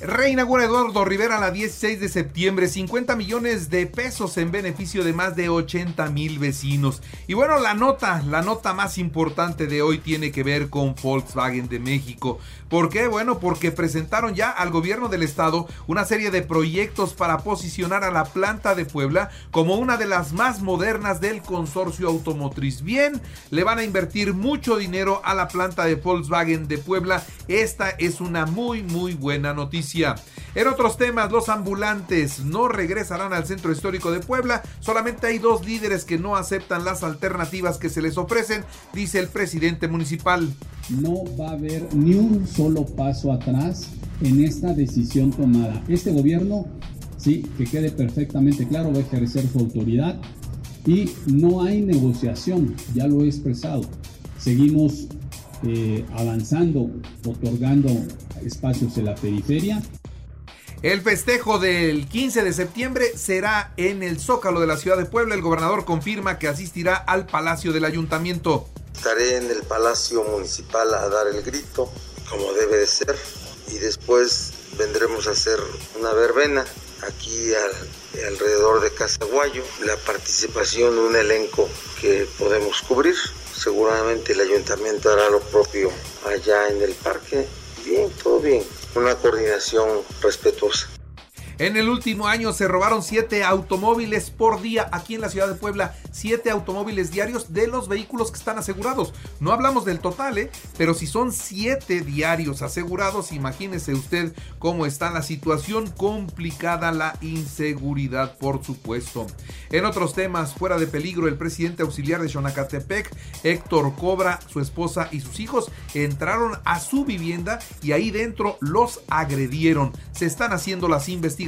Reinaugura Eduardo Rivera la 16 de septiembre, 50 millones de pesos en beneficio de más de 80 mil vecinos. Y bueno, la nota, la nota más importante de hoy tiene que ver con Volkswagen de México. ¿Por qué? Bueno, porque presentaron ya al gobierno del estado una serie de proyectos para posicionar a la planta de Puebla como una de las más modernas del consorcio automotriz. Bien, le van a invertir mucho dinero a la planta de Volkswagen de Puebla. Esta es una muy, muy buena noticia. En otros temas, los ambulantes no regresarán al centro histórico de Puebla. Solamente hay dos líderes que no aceptan las alternativas que se les ofrecen, dice el presidente municipal. No va a haber ni un solo paso atrás en esta decisión tomada. Este gobierno, sí, que quede perfectamente claro, va a ejercer su autoridad y no hay negociación, ya lo he expresado. Seguimos eh, avanzando, otorgando espacios en la periferia. El festejo del 15 de septiembre será en el Zócalo de la ciudad de Puebla. El gobernador confirma que asistirá al Palacio del Ayuntamiento. Estaré en el Palacio Municipal a dar el grito, como debe de ser, y después vendremos a hacer una verbena aquí alrededor de Casaguayo, la participación de un elenco que podemos cubrir. Seguramente el ayuntamiento hará lo propio allá en el parque. Bien, todo bien. Una coordinación respetuosa. En el último año se robaron siete automóviles por día aquí en la ciudad de Puebla. Siete automóviles diarios de los vehículos que están asegurados. No hablamos del total, ¿eh? pero si son siete diarios asegurados, imagínese usted cómo está la situación complicada, la inseguridad, por supuesto. En otros temas, fuera de peligro, el presidente auxiliar de Xonacatepec, Héctor Cobra, su esposa y sus hijos entraron a su vivienda y ahí dentro los agredieron. Se están haciendo las investigaciones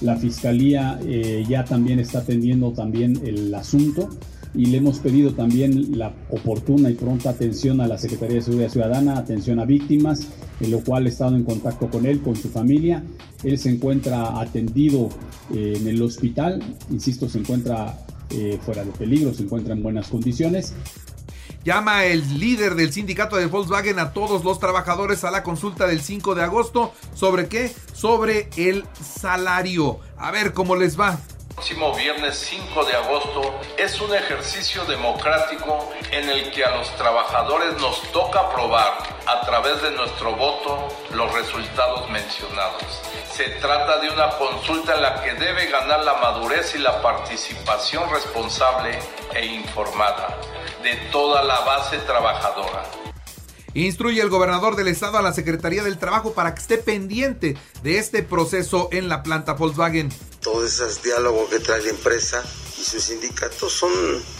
la Fiscalía eh, ya también está atendiendo también el asunto y le hemos pedido también la oportuna y pronta atención a la Secretaría de Seguridad Ciudadana, atención a víctimas, en lo cual he estado en contacto con él, con su familia. Él se encuentra atendido eh, en el hospital, insisto, se encuentra eh, fuera de peligro, se encuentra en buenas condiciones. Llama el líder del sindicato de Volkswagen a todos los trabajadores a la consulta del 5 de agosto. ¿Sobre qué? Sobre el salario. A ver cómo les va próximo viernes 5 de agosto es un ejercicio democrático en el que a los trabajadores nos toca probar a través de nuestro voto los resultados mencionados. Se trata de una consulta en la que debe ganar la madurez y la participación responsable e informada de toda la base trabajadora. Instruye el gobernador del estado a la Secretaría del Trabajo para que esté pendiente de este proceso en la planta Volkswagen. Todo ese diálogo que trae la empresa y sus sindicatos son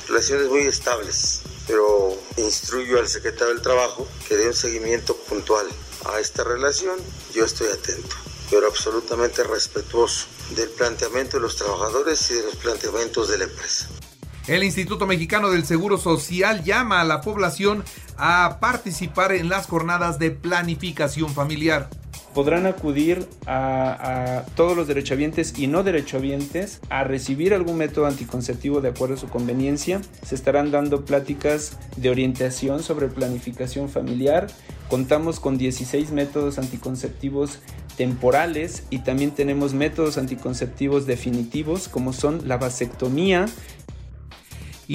relaciones muy estables, pero instruyo al secretario del Trabajo que dé un seguimiento puntual a esta relación. Yo estoy atento, pero absolutamente respetuoso del planteamiento de los trabajadores y de los planteamientos de la empresa. El Instituto Mexicano del Seguro Social llama a la población a participar en las jornadas de planificación familiar. Podrán acudir a, todos los derechohabientes y no derechohabientes a recibir algún método anticonceptivo de acuerdo a su conveniencia. Se estarán dando pláticas de orientación sobre planificación familiar. Contamos con 16 métodos anticonceptivos temporales y también tenemos métodos anticonceptivos definitivos como son la vasectomía,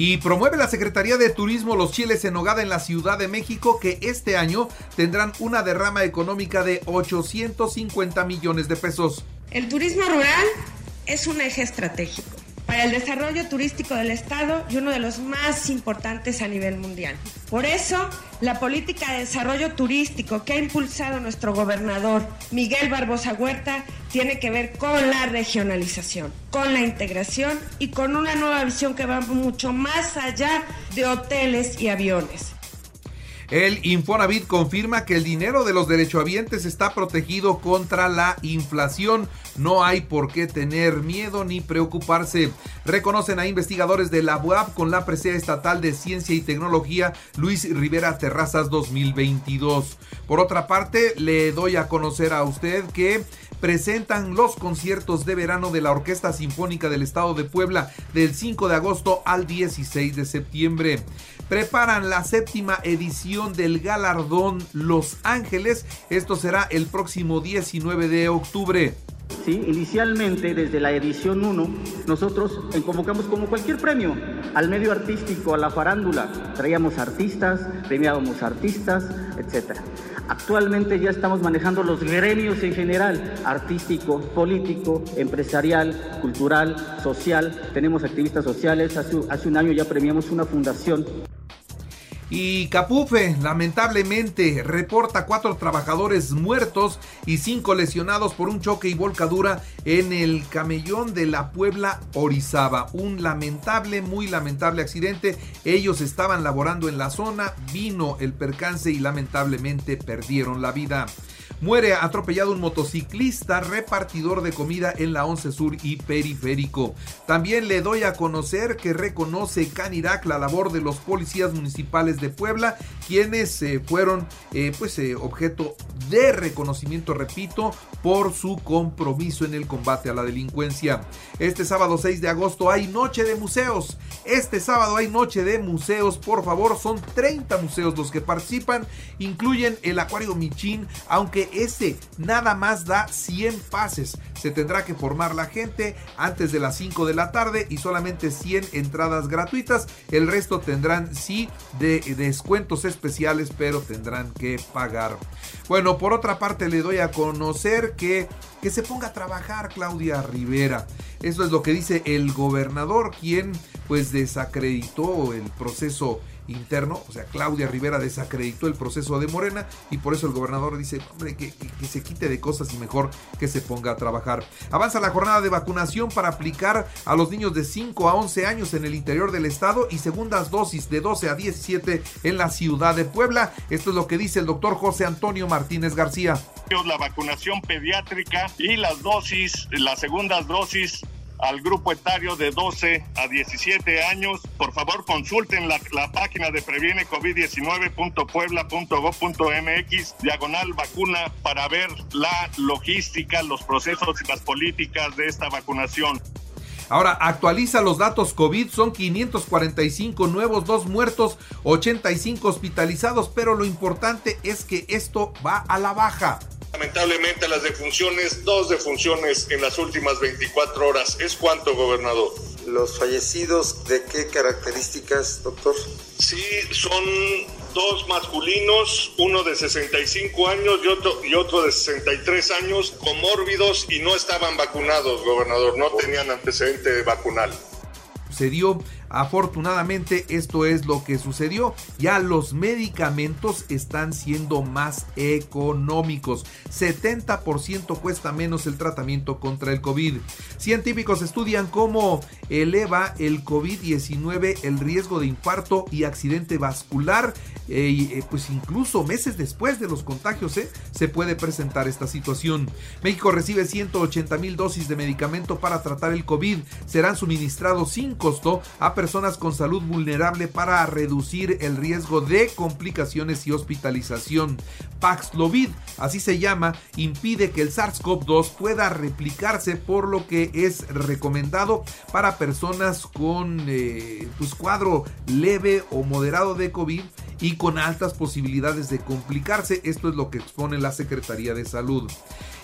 y promueve la Secretaría de Turismo Los Chiles en Nogada en la Ciudad de México que este año tendrán una derrama económica de 850 millones de pesos. El turismo rural es un eje estratégico para el desarrollo turístico del Estado y uno de los más importantes a nivel mundial. Por eso, la política de desarrollo turístico que ha impulsado nuestro gobernador Miguel Barbosa Huerta tiene que ver con la regionalización, con la integración y con una nueva visión que va mucho más allá de hoteles y aviones. El Infonavit confirma que el dinero de los derechohabientes está protegido contra la inflación. No hay por qué tener miedo ni preocuparse. Reconocen a investigadores de la UAP con la presea estatal de Ciencia y Tecnología Luis Rivera Terrazas 2022. Por otra parte, le doy a conocer a usted que presentan los conciertos de verano de la Orquesta Sinfónica del Estado de Puebla del 5 de agosto al 16 de septiembre. Preparan la séptima edición del galardón Los Ángeles. Esto será el próximo 19 de octubre. ¿sí? Inicialmente, desde la edición 1, nosotros convocamos como cualquier premio al medio artístico, a la farándula. Traíamos artistas, premiábamos artistas, etc. Actualmente ya estamos manejando los gremios en general, artístico, político, empresarial, cultural, social. Tenemos activistas sociales. Hace, un año ya premiamos una fundación y Capufe, lamentablemente, reporta cuatro trabajadores muertos y cinco lesionados por un choque y volcadura en el camellón de la Puebla Orizaba. Un lamentable, muy lamentable accidente. Ellos estaban laborando en la zona, vino el percance y lamentablemente perdieron la vida. Muere atropellado un motociclista repartidor de comida en la 11 Sur y Periférico. También le doy a conocer que reconoce Canirac la labor de los policías municipales de Puebla, quienes eh, fueron eh, pues eh, objeto de reconocimiento, repito, por su compromiso en el combate a la delincuencia. Este sábado 6 de agosto hay noche de museos. Este sábado hay noche de museos, por favor, son 30 museos los que participan, incluyen el Acuario Michín, aunque ese nada más da 100 pases. Se tendrá que formar la gente antes de las 5 de la tarde y solamente 100 entradas gratuitas. El resto tendrán sí de descuentos especiales, pero tendrán que pagar. Bueno, por otra parte le doy a conocer que que se ponga a trabajar Claudia Rivera. Eso es lo que dice el gobernador, quien pues desacreditó el proceso interno, o sea, Claudia Rivera desacreditó el proceso de Morena y por eso el gobernador dice, hombre, que, se quite de cosas y mejor que se ponga a trabajar. Avanza la jornada de vacunación para aplicar a los niños de 5 a 11 años en el interior del estado y segundas dosis de 12 a 17 en la ciudad de Puebla. Esto es lo que dice el doctor José Antonio Martínez García. La vacunación pediátrica y las dosis, las segundas dosis al grupo etario de 12 a 17 años. Por favor, consulten la, página de previene covid19.puebla.gov.mx, diagonal vacuna, para ver la logística, los procesos y las políticas de esta vacunación. Ahora actualiza los datos COVID, son 545 nuevos, dos muertos, 85 hospitalizados, pero lo importante es que esto va a la baja. Lamentablemente las defunciones, dos defunciones en las últimas 24 horas. ¿Es cuánto, gobernador? ¿Los fallecidos de qué características, doctor? Sí, son dos masculinos, uno de 65 años y otro, y otro de 63 años, comórbidos y no estaban vacunados, gobernador, no tenían antecedente vacunal. Se dio Afortunadamente esto es lo que sucedió. Ya los medicamentos están siendo más económicos. 70% cuesta menos el tratamiento contra el COVID. Científicos estudian cómo eleva el COVID-19 el riesgo de infarto y accidente vascular. Eh, eh, pues incluso meses después de los contagios eh, se puede presentar esta situación. México recibe 180 mil dosis de medicamento para tratar el COVID. Serán suministrados sin costo a personas con salud vulnerable para reducir el riesgo de complicaciones y hospitalización. Paxlovid, así se llama, impide que el SARS-CoV-2 pueda replicarse, por lo que es recomendado para personas con eh, pues, cuadro leve o moderado de COVID y con altas posibilidades de complicarse. Esto es lo que expone la Secretaría de Salud.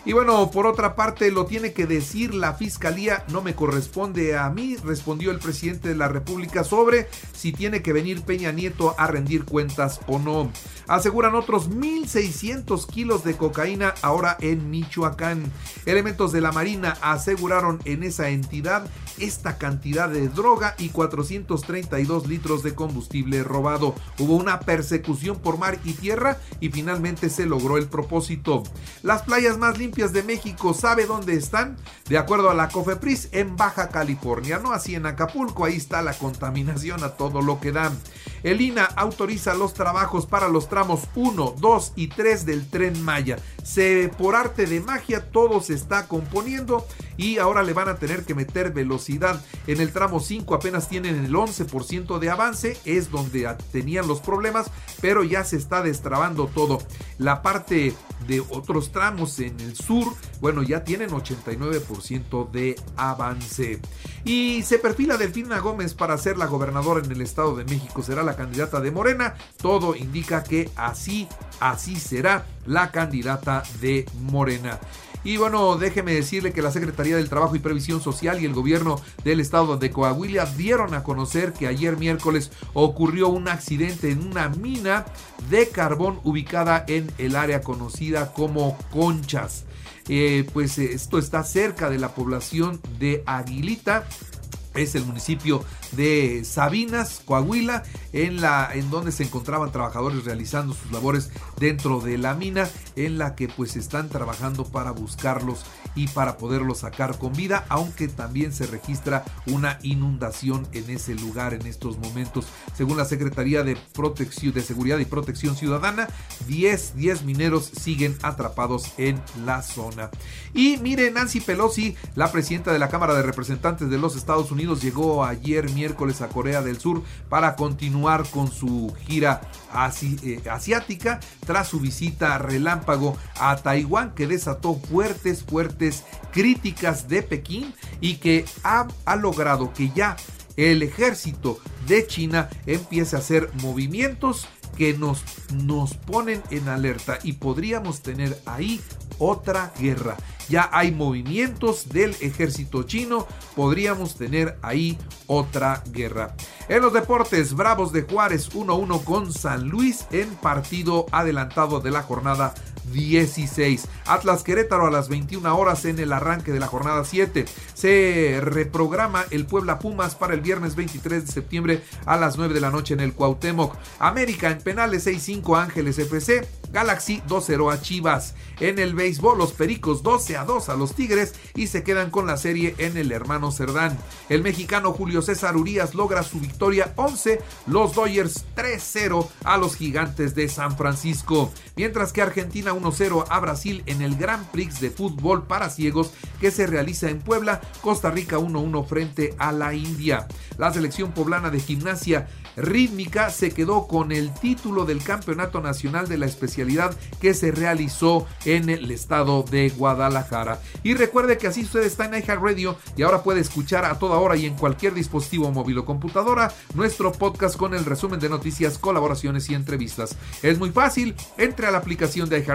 Y bueno, por otra parte, lo tiene que decir la fiscalía, no me corresponde a mí, respondió el presidente de la República sobre si tiene que venir Peña Nieto a rendir cuentas o no. Aseguran otros 1.600 kilos de cocaína ahora en Michoacán. Elementos de la Marina aseguraron en esa entidad esta cantidad de droga y 432 litros de combustible robado. Hubo una persecución por mar y tierra y finalmente se logró el propósito. Las playas más limpias de México, ¿sabe dónde están? De acuerdo a la COFEPRIS, en Baja California, no así en Acapulco, ahí está la contaminación a todo lo que dan. El INA autoriza los trabajos para los tramos 1, 2 y 3 del tren Maya. Se, por arte de magia todo se está componiendo y ahora le van a tener que meter velocidad. En el tramo 5 apenas tienen el 11% de avance, es donde tenían los problemas, pero ya se está destrabando todo. La parte de otros tramos en el sur, bueno, ya tienen 89% de avance. Y se perfila Delfina Gómez para ser la gobernadora en el Estado de México. Será la candidata de Morena. Todo indica que así, así será la candidata de Morena. Y bueno, déjeme decirle que la Secretaría del Trabajo y Previsión Social y el gobierno del estado de Coahuila dieron a conocer que ayer miércoles ocurrió un accidente en una mina de carbón ubicada en el área conocida como Conchas. Eh, pues esto está cerca de la población de Aguilita es el municipio de Sabinas, Coahuila, en la en donde se encontraban trabajadores realizando sus labores dentro de la mina en la que pues están trabajando para buscarlos y para poderlos sacar con vida, aunque también se registra una inundación en ese lugar en estos momentos. Según la Secretaría de Protección de Seguridad y Protección Ciudadana, 10 10 mineros siguen atrapados en la zona. Y mire, Nancy Pelosi, la presidenta de la Cámara de Representantes de los Estados Unidos llegó ayer miércoles a Corea del Sur para continuar con su gira eh, asiática tras su visita relámpago a Taiwán que desató fuertes, fuertes críticas de Pekín y que ha, ha logrado que ya el ejército de China empiece a hacer movimientos que nos, nos ponen en alerta y podríamos tener ahí otra guerra. Ya hay movimientos del ejército chino, podríamos tener ahí otra guerra. En los deportes, Bravos de Juárez 1-1 con San Luis en partido adelantado de la jornada 16. Atlas Querétaro a las 21 horas en el arranque de la jornada 7. Se reprograma el Puebla Pumas para el viernes 23 de septiembre a las 9 de la noche en el Cuauhtémoc. América en penales 6-5 Ángeles FC. Galaxy 2-0 a Chivas. En el béisbol, los Pericos 12 a 2 a los Tigres y se quedan con la serie en el hermano Cerdán. El mexicano Julio César Urias logra su victoria 11, los Dodgers 3-0 a los Gigantes de San Francisco. Mientras que Argentina 1-0 a Brasil en el Grand Prix de fútbol para ciegos que se realiza en Puebla, Costa Rica 1-1 frente a la India. La selección poblana de gimnasia rítmica se quedó con el título del Campeonato Nacional de la especialidad que se realizó en el estado de Guadalajara. Y recuerde que así usted está en Radio y ahora puede escuchar a toda hora y en cualquier dispositivo móvil o computadora nuestro podcast con el resumen de noticias, colaboraciones y entrevistas. Es muy fácil, entre a la aplicación de